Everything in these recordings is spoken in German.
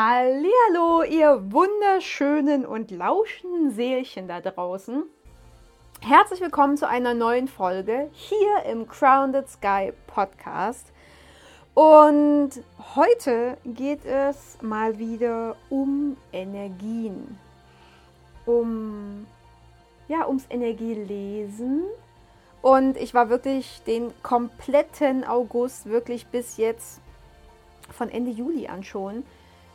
Hallo, ihr wunderschönen und lauschenden Seelchen da draußen. Herzlich willkommen zu einer neuen Folge hier im Grounded Sky Podcast. Und heute geht es mal wieder um Energien. Um ja, ums Energielesen. Und ich war wirklich den kompletten August, wirklich bis jetzt von Ende Juli an schon,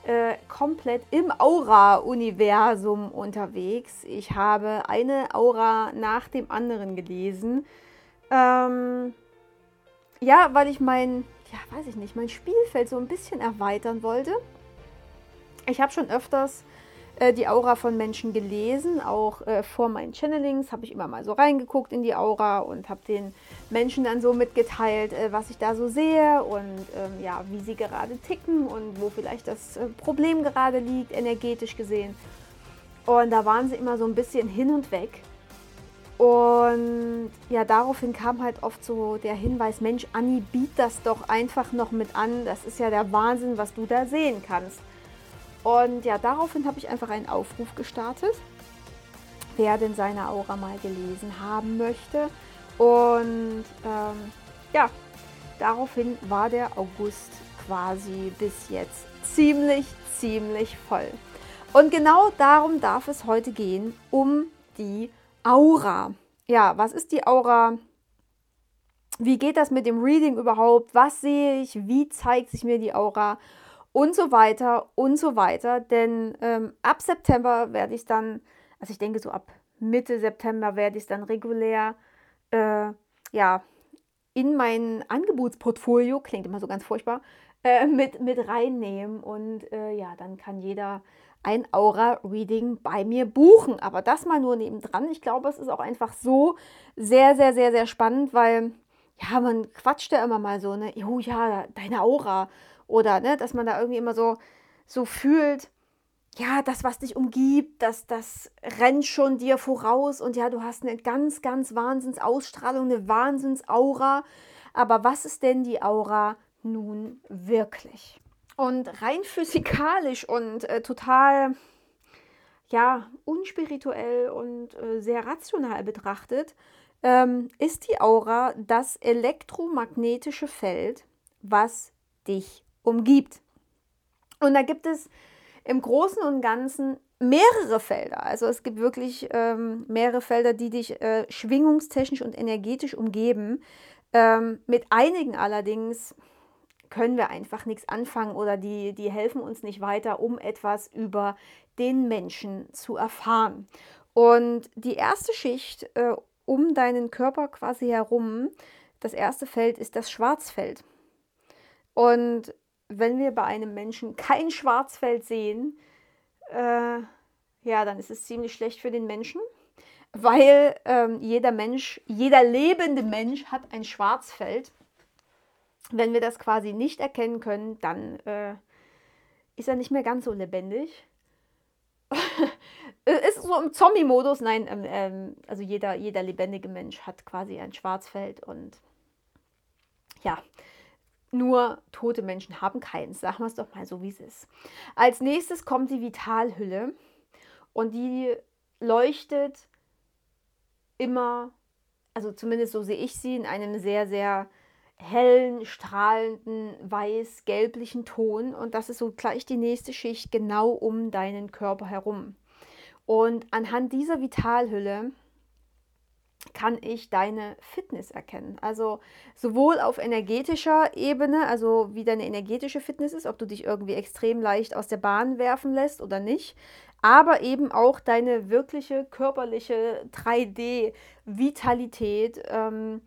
äh, komplett im Aura-Universum unterwegs. Ich habe eine Aura nach dem anderen gelesen. Ähm, ja, weil ich mein, ja, weiß ich nicht, mein Spielfeld so ein bisschen erweitern wollte. Ich habe schon öfters äh, die Aura von Menschen gelesen, auch äh, vor meinen Channelings habe ich immer mal so reingeguckt in die Aura und habe den Menschen dann so mitgeteilt, äh, was ich da so sehe und ähm, ja, wie sie gerade ticken und wo vielleicht das äh, Problem gerade liegt, energetisch gesehen. Und da waren sie immer so ein bisschen hin und weg. Und ja, daraufhin kam halt oft so der Hinweis, Mensch, Anni, biet das doch einfach noch mit an. Das ist ja der Wahnsinn, was du da sehen kannst. Und ja, daraufhin habe ich einfach einen Aufruf gestartet, wer denn seine Aura mal gelesen haben möchte. Und ähm, ja, daraufhin war der August quasi bis jetzt ziemlich, ziemlich voll. Und genau darum darf es heute gehen, um die Aura. Ja, was ist die Aura? Wie geht das mit dem Reading überhaupt? Was sehe ich? Wie zeigt sich mir die Aura? Und so weiter und so weiter. Denn ähm, ab September werde ich dann, also ich denke so ab Mitte September werde ich dann regulär, äh, ja, in mein Angebotsportfolio, klingt immer so ganz furchtbar, äh, mit, mit reinnehmen. Und äh, ja, dann kann jeder ein Aura-Reading bei mir buchen. Aber das mal nur nebendran. Ich glaube, es ist auch einfach so sehr, sehr, sehr, sehr spannend, weil ja, man quatscht ja immer mal so, ne, oh ja, deine Aura. Oder ne, dass man da irgendwie immer so, so fühlt, ja, das, was dich umgibt, das, das rennt schon dir voraus und ja, du hast eine ganz, ganz Wahnsinnsausstrahlung, eine Wahnsinnsaura. Aber was ist denn die Aura nun wirklich? Und rein physikalisch und äh, total, ja, unspirituell und äh, sehr rational betrachtet, ähm, ist die Aura das elektromagnetische Feld, was dich umgibt. Und da gibt es im Großen und Ganzen mehrere Felder. Also es gibt wirklich ähm, mehrere Felder, die dich äh, schwingungstechnisch und energetisch umgeben. Ähm, mit einigen allerdings können wir einfach nichts anfangen oder die, die helfen uns nicht weiter, um etwas über den Menschen zu erfahren. Und die erste Schicht äh, um deinen Körper quasi herum, das erste Feld ist das Schwarzfeld. Und wenn wir bei einem Menschen kein Schwarzfeld sehen, äh, ja, dann ist es ziemlich schlecht für den Menschen, weil ähm, jeder Mensch, jeder lebende Mensch hat ein Schwarzfeld. Wenn wir das quasi nicht erkennen können, dann äh, ist er nicht mehr ganz so lebendig. ist so im Zombie-Modus, nein, ähm, ähm, also jeder, jeder lebendige Mensch hat quasi ein Schwarzfeld und ja, nur tote Menschen haben keins. Sagen wir es doch mal so, wie es ist. Als nächstes kommt die Vitalhülle und die leuchtet immer, also zumindest so sehe ich sie, in einem sehr, sehr hellen, strahlenden, weiß-gelblichen Ton. Und das ist so gleich die nächste Schicht genau um deinen Körper herum. Und anhand dieser Vitalhülle kann ich deine Fitness erkennen. Also sowohl auf energetischer Ebene, also wie deine energetische Fitness ist, ob du dich irgendwie extrem leicht aus der Bahn werfen lässt oder nicht, aber eben auch deine wirkliche körperliche 3D-Vitalität, ähm,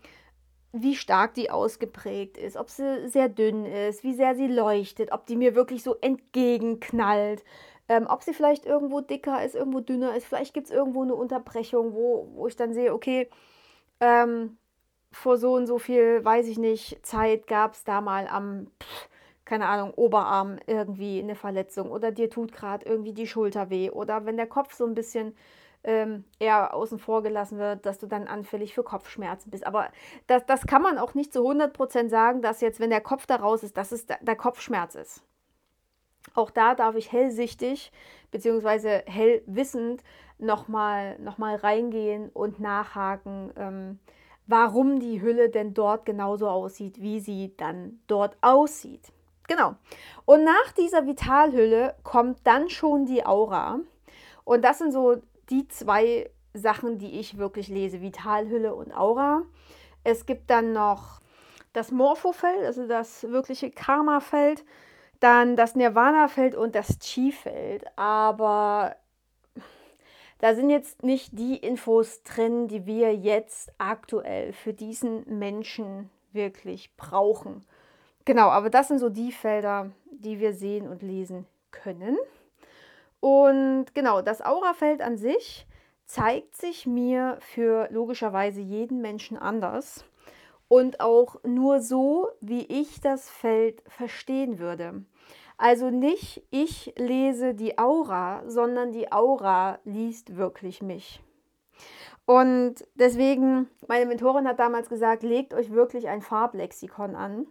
wie stark die ausgeprägt ist, ob sie sehr dünn ist, wie sehr sie leuchtet, ob die mir wirklich so entgegenknallt, ähm, ob sie vielleicht irgendwo dicker ist, irgendwo dünner ist. Vielleicht gibt es irgendwo eine Unterbrechung, wo, wo ich dann sehe, okay, ähm, vor so und so viel, weiß ich nicht, Zeit gab es da mal am, pff, keine Ahnung, Oberarm irgendwie eine Verletzung oder dir tut gerade irgendwie die Schulter weh oder wenn der Kopf so ein bisschen ähm, eher außen vor gelassen wird, dass du dann anfällig für Kopfschmerzen bist. Aber das, das kann man auch nicht zu 100% sagen, dass jetzt, wenn der Kopf da raus ist, dass es der Kopfschmerz ist. Auch da darf ich hellsichtig bzw. hellwissend nochmal noch mal reingehen und nachhaken, ähm, warum die Hülle denn dort genauso aussieht, wie sie dann dort aussieht. Genau. Und nach dieser Vitalhülle kommt dann schon die Aura. Und das sind so die zwei Sachen, die ich wirklich lese, Vitalhülle und Aura. Es gibt dann noch das Morphofeld, also das wirkliche Karma-Feld, dann das Nirvana-Feld und das Chi-Feld. Aber da sind jetzt nicht die Infos drin, die wir jetzt aktuell für diesen Menschen wirklich brauchen. Genau, aber das sind so die Felder, die wir sehen und lesen können. Und genau, das Aurafeld an sich zeigt sich mir für logischerweise jeden Menschen anders und auch nur so, wie ich das Feld verstehen würde. Also nicht ich lese die Aura, sondern die Aura liest wirklich mich. Und deswegen, meine Mentorin hat damals gesagt, legt euch wirklich ein Farblexikon an.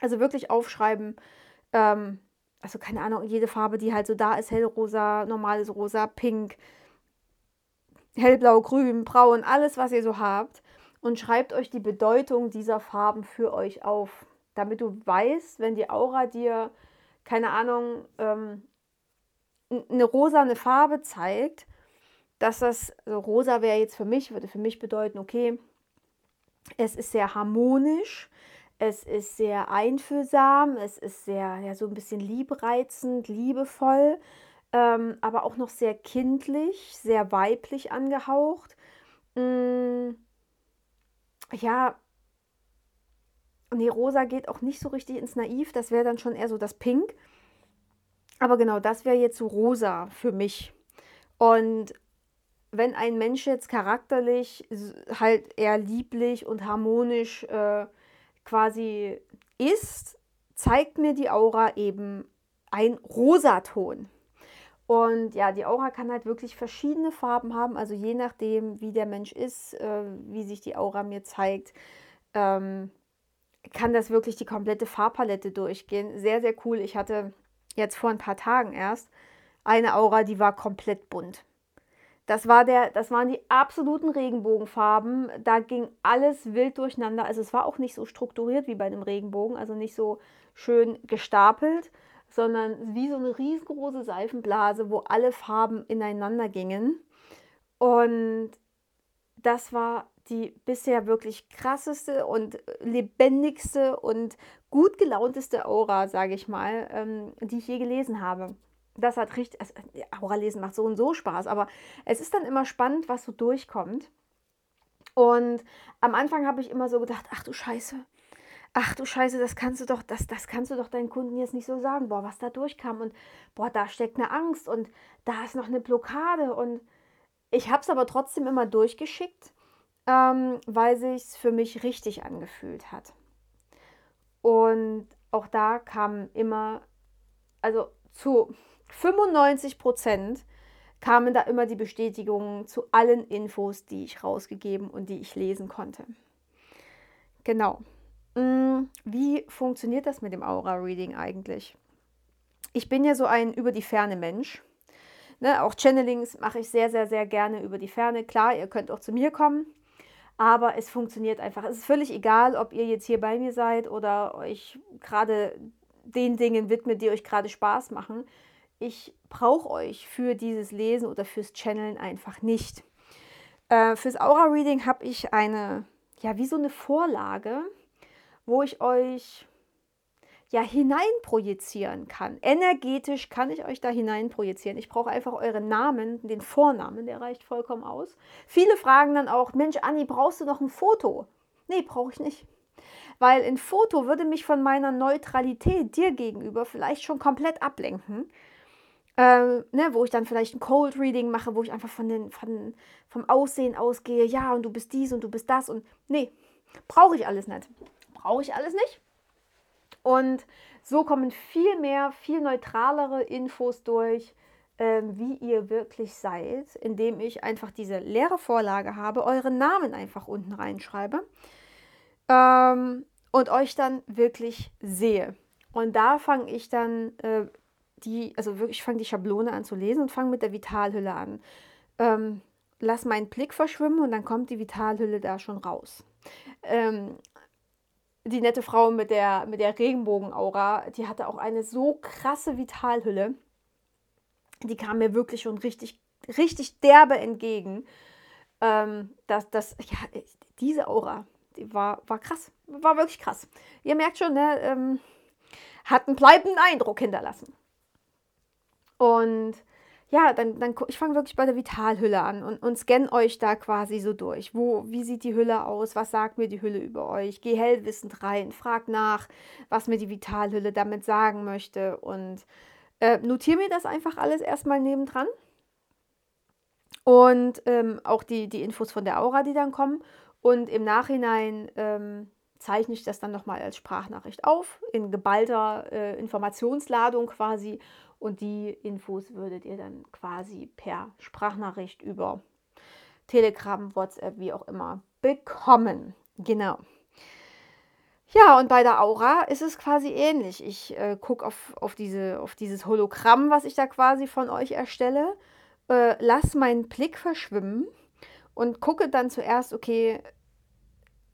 Also wirklich aufschreiben, ähm, also keine Ahnung, jede Farbe, die halt so da ist, hellrosa, normales Rosa, pink, hellblau, grün, braun, alles, was ihr so habt. Und schreibt euch die Bedeutung dieser Farben für euch auf, damit du weißt, wenn die Aura dir keine Ahnung, ähm, eine rosane Farbe zeigt, dass das, also rosa wäre jetzt für mich, würde für mich bedeuten, okay, es ist sehr harmonisch, es ist sehr einfühlsam, es ist sehr, ja, so ein bisschen liebreizend, liebevoll, ähm, aber auch noch sehr kindlich, sehr weiblich angehaucht. Mm, ja, Nee, rosa geht auch nicht so richtig ins Naiv. Das wäre dann schon eher so das Pink. Aber genau, das wäre jetzt so rosa für mich. Und wenn ein Mensch jetzt charakterlich halt eher lieblich und harmonisch äh, quasi ist, zeigt mir die Aura eben ein Rosaton. Und ja, die Aura kann halt wirklich verschiedene Farben haben, also je nachdem, wie der Mensch ist, äh, wie sich die Aura mir zeigt. Ähm, kann das wirklich die komplette Farbpalette durchgehen. Sehr, sehr cool. Ich hatte jetzt vor ein paar Tagen erst eine Aura, die war komplett bunt. Das, war der, das waren die absoluten Regenbogenfarben. Da ging alles wild durcheinander. Also es war auch nicht so strukturiert wie bei einem Regenbogen, also nicht so schön gestapelt, sondern wie so eine riesengroße Seifenblase, wo alle Farben ineinander gingen. Und das war die bisher wirklich krasseste und lebendigste und gut gelaunteste Aura, sage ich mal, ähm, die ich je gelesen habe. Das hat richtig, also, Aura lesen macht so und so Spaß, aber es ist dann immer spannend, was so durchkommt. Und am Anfang habe ich immer so gedacht, ach du Scheiße, ach du Scheiße, das kannst du doch, das, das kannst du doch deinen Kunden jetzt nicht so sagen, boah, was da durchkam und boah, da steckt eine Angst und da ist noch eine Blockade und ich habe es aber trotzdem immer durchgeschickt ähm, weil sich für mich richtig angefühlt hat. Und auch da kamen immer, also zu 95 Prozent kamen da immer die Bestätigungen zu allen Infos, die ich rausgegeben und die ich lesen konnte. Genau. Mm, wie funktioniert das mit dem Aura-Reading eigentlich? Ich bin ja so ein über die Ferne Mensch. Ne, auch Channelings mache ich sehr, sehr, sehr gerne über die Ferne. Klar, ihr könnt auch zu mir kommen aber es funktioniert einfach. Es ist völlig egal, ob ihr jetzt hier bei mir seid oder euch gerade den Dingen widmet, die euch gerade Spaß machen. Ich brauche euch für dieses Lesen oder fürs Channeln einfach nicht. Äh, fürs Aura-Reading habe ich eine, ja, wie so eine Vorlage, wo ich euch ja hineinprojizieren kann. Energetisch kann ich euch da hineinprojizieren. Ich brauche einfach euren Namen, den Vornamen, der reicht vollkommen aus. Viele fragen dann auch, Mensch, Anni, brauchst du noch ein Foto? Nee, brauche ich nicht. Weil ein Foto würde mich von meiner Neutralität dir gegenüber vielleicht schon komplett ablenken. Ähm, ne, wo ich dann vielleicht ein Cold Reading mache, wo ich einfach von den, von, vom Aussehen ausgehe, ja, und du bist dies und du bist das und nee, brauche ich alles nicht. Brauche ich alles nicht. Und so kommen viel mehr, viel neutralere Infos durch, ähm, wie ihr wirklich seid, indem ich einfach diese leere Vorlage habe, euren Namen einfach unten reinschreibe ähm, und euch dann wirklich sehe. Und da fange ich dann äh, die, also wirklich, ich fange die Schablone an zu lesen und fange mit der Vitalhülle an. Ähm, lass meinen Blick verschwimmen und dann kommt die Vitalhülle da schon raus. Die nette Frau mit der, mit der Regenbogenaura, die hatte auch eine so krasse Vitalhülle. Die kam mir wirklich schon richtig, richtig derbe entgegen. Ähm, dass das, ja, diese Aura, die war, war krass. War wirklich krass. Ihr merkt schon, ne, ähm, hat einen bleibenden Eindruck hinterlassen. Und ja, dann, dann ich fange wirklich bei der Vitalhülle an und, und scanne euch da quasi so durch. Wo, wie sieht die Hülle aus? Was sagt mir die Hülle über euch? Geh hellwissend rein, frag nach, was mir die Vitalhülle damit sagen möchte und äh, notiere mir das einfach alles erstmal nebendran. Und ähm, auch die, die Infos von der Aura, die dann kommen. Und im Nachhinein ähm, zeichne ich das dann nochmal als Sprachnachricht auf, in geballter äh, Informationsladung quasi und die Infos würdet ihr dann quasi per Sprachnachricht über Telegram, WhatsApp, wie auch immer bekommen. Genau. Ja, und bei der Aura ist es quasi ähnlich. Ich äh, gucke auf, auf, diese, auf dieses Hologramm, was ich da quasi von euch erstelle, äh, lass meinen Blick verschwimmen und gucke dann zuerst, okay,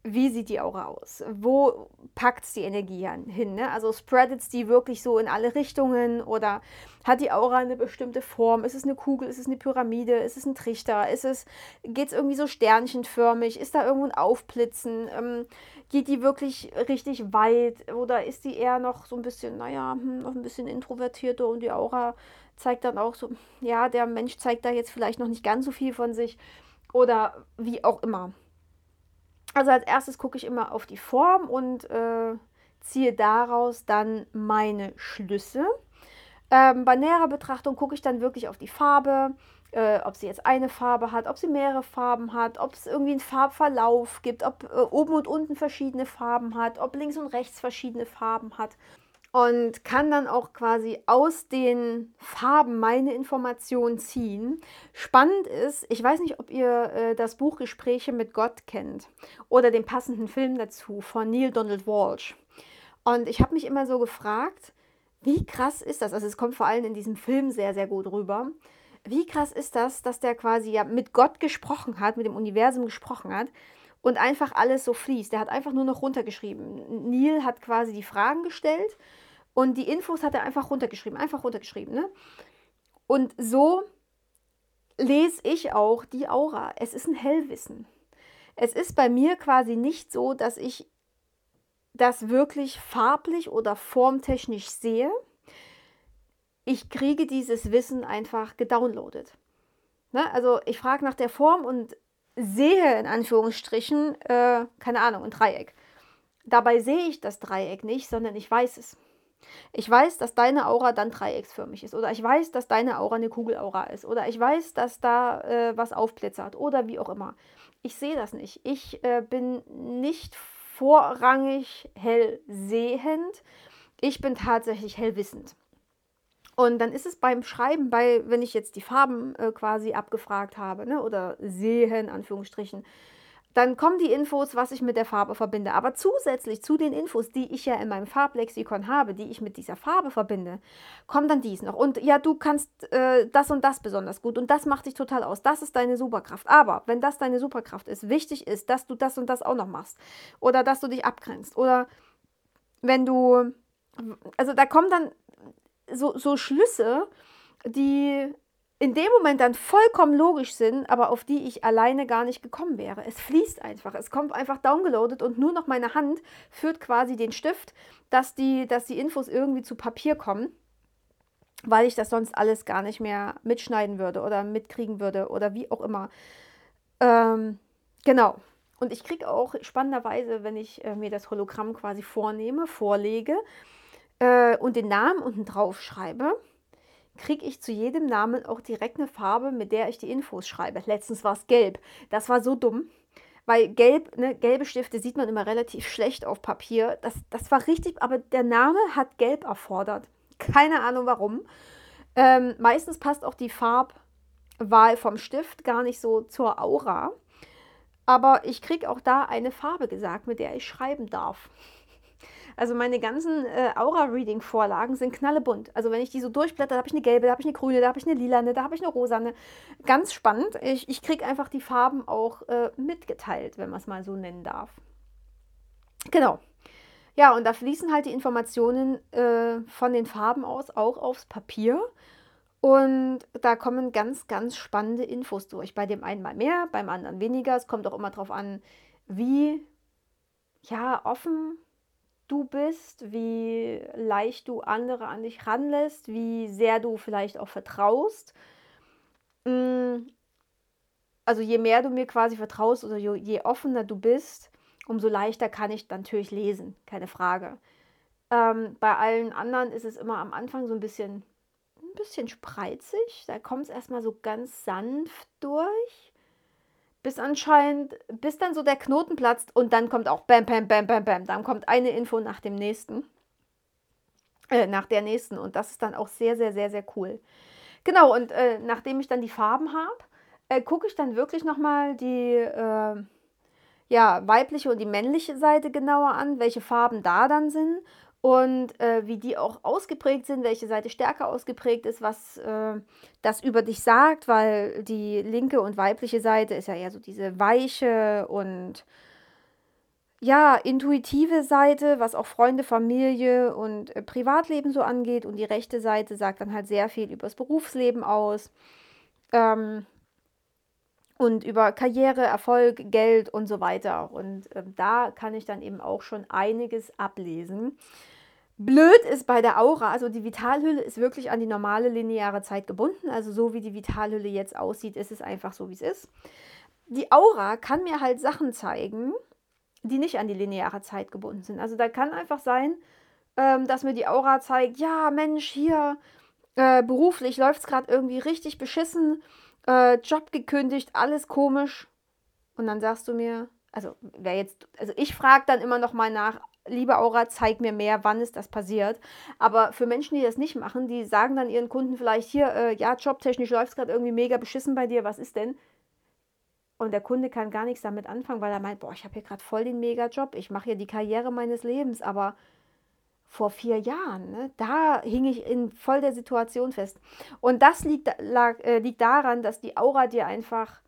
wie sieht die Aura aus? Wo packt es die Energie hin? Ne? Also spreadet es die wirklich so in alle Richtungen oder hat die Aura eine bestimmte Form? Ist es eine Kugel? Ist es eine Pyramide? Ist es ein Trichter? Ist es, geht es irgendwie so sternchenförmig? Ist da irgendwo ein Aufblitzen? Ähm, geht die wirklich richtig weit oder ist die eher noch so ein bisschen, naja, hm, noch ein bisschen introvertierter und die Aura zeigt dann auch so, ja, der Mensch zeigt da jetzt vielleicht noch nicht ganz so viel von sich oder wie auch immer. Also als erstes gucke ich immer auf die Form und äh, ziehe daraus dann meine Schlüsse. Ähm, bei näherer Betrachtung gucke ich dann wirklich auf die Farbe, äh, ob sie jetzt eine Farbe hat, ob sie mehrere Farben hat, ob es irgendwie einen Farbverlauf gibt, ob äh, oben und unten verschiedene Farben hat, ob links und rechts verschiedene Farben hat und kann dann auch quasi aus den Farben meine Informationen ziehen. Spannend ist, ich weiß nicht, ob ihr äh, das Buch Gespräche mit Gott kennt oder den passenden Film dazu von Neil Donald Walsh. Und ich habe mich immer so gefragt, wie krass ist das? Also es kommt vor allem in diesem Film sehr, sehr gut rüber. Wie krass ist das, dass der quasi ja mit Gott gesprochen hat, mit dem Universum gesprochen hat und einfach alles so fließt. Der hat einfach nur noch runtergeschrieben. Neil hat quasi die Fragen gestellt und die Infos hat er einfach runtergeschrieben, einfach runtergeschrieben. Ne? Und so lese ich auch die Aura. Es ist ein Hellwissen. Es ist bei mir quasi nicht so, dass ich das wirklich farblich oder formtechnisch sehe. Ich kriege dieses Wissen einfach gedownloadet. Ne? Also ich frage nach der Form und sehe in Anführungsstrichen, äh, keine Ahnung, ein Dreieck. Dabei sehe ich das Dreieck nicht, sondern ich weiß es. Ich weiß, dass deine Aura dann dreiecksförmig ist. Oder ich weiß, dass deine Aura eine Kugelaura ist. Oder ich weiß, dass da äh, was aufblitzert. Oder wie auch immer. Ich sehe das nicht. Ich äh, bin nicht vorrangig hellsehend. Ich bin tatsächlich hellwissend. Und dann ist es beim Schreiben, bei, wenn ich jetzt die Farben äh, quasi abgefragt habe, ne, oder sehen, Anführungsstrichen, dann kommen die Infos, was ich mit der Farbe verbinde. Aber zusätzlich zu den Infos, die ich ja in meinem Farblexikon habe, die ich mit dieser Farbe verbinde, kommt dann dies noch. Und ja, du kannst äh, das und das besonders gut und das macht dich total aus. Das ist deine Superkraft. Aber wenn das deine Superkraft ist, wichtig ist, dass du das und das auch noch machst. Oder dass du dich abgrenzt. Oder wenn du, also da kommen dann so, so Schlüsse, die in dem Moment dann vollkommen logisch sind, aber auf die ich alleine gar nicht gekommen wäre. Es fließt einfach, es kommt einfach downgeloadet und nur noch meine Hand führt quasi den Stift, dass die, dass die Infos irgendwie zu Papier kommen, weil ich das sonst alles gar nicht mehr mitschneiden würde oder mitkriegen würde oder wie auch immer. Ähm, genau. Und ich kriege auch spannenderweise, wenn ich äh, mir das Hologramm quasi vornehme, vorlege äh, und den Namen unten drauf schreibe, kriege ich zu jedem Namen auch direkt eine Farbe, mit der ich die Infos schreibe. Letztens war es gelb. Das war so dumm. Weil gelb, ne, gelbe Stifte sieht man immer relativ schlecht auf Papier. Das, das war richtig, aber der Name hat gelb erfordert. Keine Ahnung warum. Ähm, meistens passt auch die Farbwahl vom Stift gar nicht so zur Aura. Aber ich kriege auch da eine Farbe gesagt, mit der ich schreiben darf. Also meine ganzen äh, Aura-Reading-Vorlagen sind knallebunt. Also wenn ich die so durchblätter, da habe ich eine gelbe, da habe ich eine grüne, da habe ich eine lilane, da habe ich eine rosane. Ganz spannend. Ich, ich kriege einfach die Farben auch äh, mitgeteilt, wenn man es mal so nennen darf. Genau. Ja, und da fließen halt die Informationen äh, von den Farben aus auch aufs Papier. Und da kommen ganz, ganz spannende Infos durch. Bei dem einen mal mehr, beim anderen weniger. Es kommt auch immer darauf an, wie ja, offen du bist, wie leicht du andere an dich ranlässt, wie sehr du vielleicht auch vertraust. Mm, also je mehr du mir quasi vertraust oder je offener du bist, umso leichter kann ich natürlich lesen, keine Frage. Ähm, bei allen anderen ist es immer am Anfang so ein bisschen, ein bisschen spreizig. Da kommt es erstmal so ganz sanft durch, bis anscheinend, bis dann so der Knoten platzt und dann kommt auch Bam, Bam, Bam, Bam, Bam. Dann kommt eine Info nach dem nächsten, äh, nach der nächsten und das ist dann auch sehr, sehr, sehr, sehr cool. Genau, und äh, nachdem ich dann die Farben habe, äh, gucke ich dann wirklich nochmal die äh, ja, weibliche und die männliche Seite genauer an, welche Farben da dann sind und äh, wie die auch ausgeprägt sind, welche Seite stärker ausgeprägt ist, was äh, das über dich sagt, weil die linke und weibliche Seite ist ja eher so diese weiche und ja, intuitive Seite, was auch Freunde, Familie und äh, Privatleben so angeht und die rechte Seite sagt dann halt sehr viel über das Berufsleben aus. Ähm, und über Karriere, Erfolg, Geld und so weiter. Und äh, da kann ich dann eben auch schon einiges ablesen. Blöd ist bei der Aura, also die Vitalhülle ist wirklich an die normale lineare Zeit gebunden. Also so wie die Vitalhülle jetzt aussieht, ist es einfach so, wie es ist. Die Aura kann mir halt Sachen zeigen, die nicht an die lineare Zeit gebunden sind. Also da kann einfach sein, ähm, dass mir die Aura zeigt, ja Mensch, hier äh, beruflich läuft es gerade irgendwie richtig beschissen äh, Job gekündigt, alles komisch. Und dann sagst du mir, also wer jetzt, also ich frage dann immer noch mal nach, liebe Aura, zeig mir mehr, wann ist das passiert. Aber für Menschen, die das nicht machen, die sagen dann ihren Kunden vielleicht hier, äh, ja, jobtechnisch läuft es gerade irgendwie mega beschissen bei dir, was ist denn? Und der Kunde kann gar nichts damit anfangen, weil er meint, boah, ich habe hier gerade voll den Mega-Job, ich mache hier die Karriere meines Lebens, aber vor vier Jahren. Ne? Da hing ich in voll der Situation fest. Und das liegt, lag, äh, liegt daran, dass die Aura dir einfach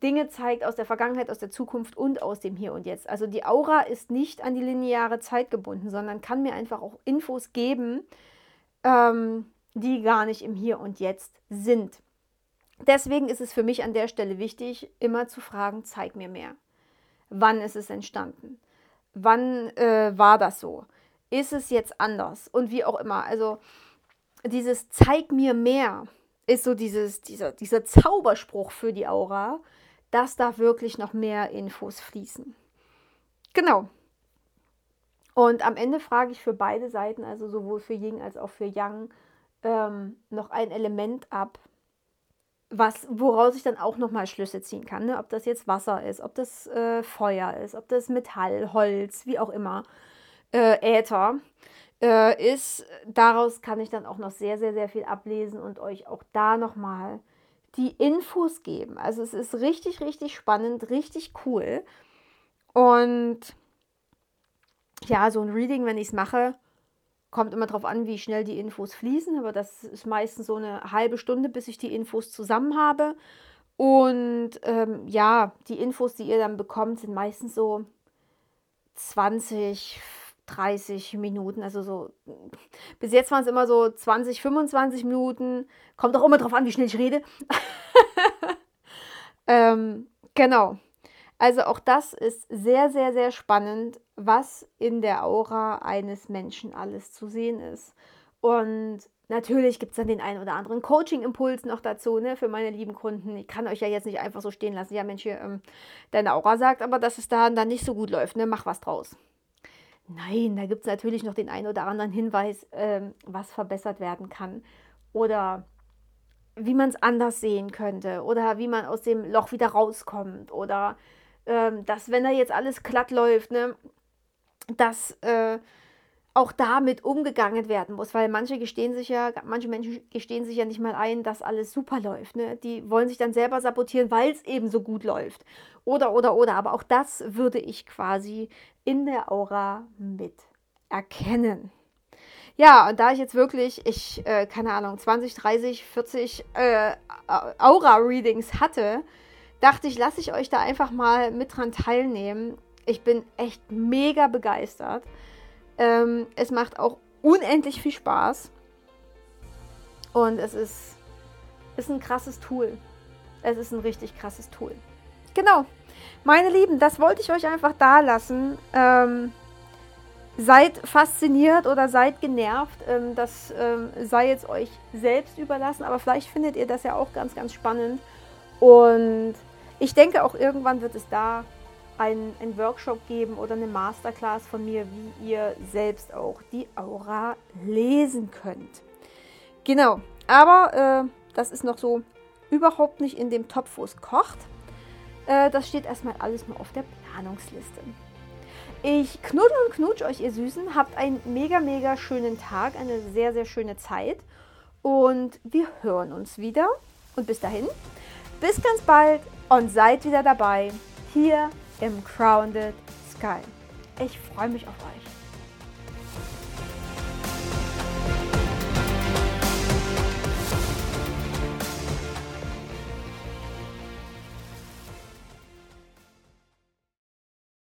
Dinge zeigt aus der Vergangenheit, aus der Zukunft und aus dem Hier und Jetzt. Also die Aura ist nicht an die lineare Zeit gebunden, sondern kann mir einfach auch Infos geben, ähm, die gar nicht im Hier und Jetzt sind. Deswegen ist es für mich an der Stelle wichtig, immer zu fragen, zeig mir mehr. Wann ist es entstanden? Wann äh, war das so? Ist es jetzt anders und wie auch immer. Also dieses Zeig mir mehr ist so dieses, dieser, dieser Zauberspruch für die Aura, dass da wirklich noch mehr Infos fließen. Genau. Und am Ende frage ich für beide Seiten, also sowohl für Ying als auch für Yang, ähm, noch ein Element ab, was, woraus ich dann auch nochmal Schlüsse ziehen kann. Ne? Ob das jetzt Wasser ist, ob das äh, Feuer ist, ob das Metall, Holz, wie auch immer äh, Äther äh, ist. Daraus kann ich dann auch noch sehr, sehr, sehr viel ablesen und euch auch da nochmal die Infos geben. Also es ist richtig, richtig spannend, richtig cool. Und ja, so ein Reading, wenn ich es mache, kommt immer darauf an, wie schnell die Infos fließen. Aber das ist meistens so eine halbe Stunde, bis ich die Infos zusammen habe. Und ähm, ja, die Infos, die ihr dann bekommt, sind meistens so 20, 30 Minuten, also so, bis jetzt waren es immer so 20, 25 Minuten, kommt auch immer drauf an, wie schnell ich rede. ähm, genau, also auch das ist sehr, sehr, sehr spannend, was in der Aura eines Menschen alles zu sehen ist. Und natürlich gibt es dann den einen oder anderen Coaching-Impuls noch dazu, ne, für meine lieben Kunden. Ich kann euch ja jetzt nicht einfach so stehen lassen, ja Mensch, hier, ähm, deine Aura sagt aber, dass es da dann nicht so gut läuft, ne, mach was draus. Nein, da gibt es natürlich noch den einen oder anderen Hinweis, ähm, was verbessert werden kann. Oder wie man es anders sehen könnte. Oder wie man aus dem Loch wieder rauskommt. Oder ähm, dass, wenn da jetzt alles glatt läuft, ne, dass äh, auch damit umgegangen werden muss, weil manche gestehen sich ja, manche Menschen gestehen sich ja nicht mal ein, dass alles super läuft. Ne? Die wollen sich dann selber sabotieren, weil es eben so gut läuft. Oder, oder, oder. Aber auch das würde ich quasi in der Aura mit erkennen. Ja, und da ich jetzt wirklich, ich, äh, keine Ahnung, 20, 30, 40 äh, Aura-Readings hatte, dachte ich, lasse ich euch da einfach mal mit dran teilnehmen. Ich bin echt mega begeistert. Ähm, es macht auch unendlich viel Spaß. Und es ist, ist ein krasses Tool. Es ist ein richtig krasses Tool. Genau. Meine Lieben, das wollte ich euch einfach da lassen. Ähm, seid fasziniert oder seid genervt. Ähm, das ähm, sei jetzt euch selbst überlassen. Aber vielleicht findet ihr das ja auch ganz, ganz spannend. Und ich denke auch irgendwann wird es da einen, einen Workshop geben oder eine Masterclass von mir, wie ihr selbst auch die Aura lesen könnt. Genau, aber äh, das ist noch so überhaupt nicht in dem Topf, wo es kocht. Äh, das steht erstmal alles nur auf der Planungsliste. Ich knuddel und knutsch euch, ihr Süßen. Habt einen mega, mega schönen Tag, eine sehr, sehr schöne Zeit. Und wir hören uns wieder. Und bis dahin, bis ganz bald und seid wieder dabei hier im Crowned Sky. Ich freue mich auf euch.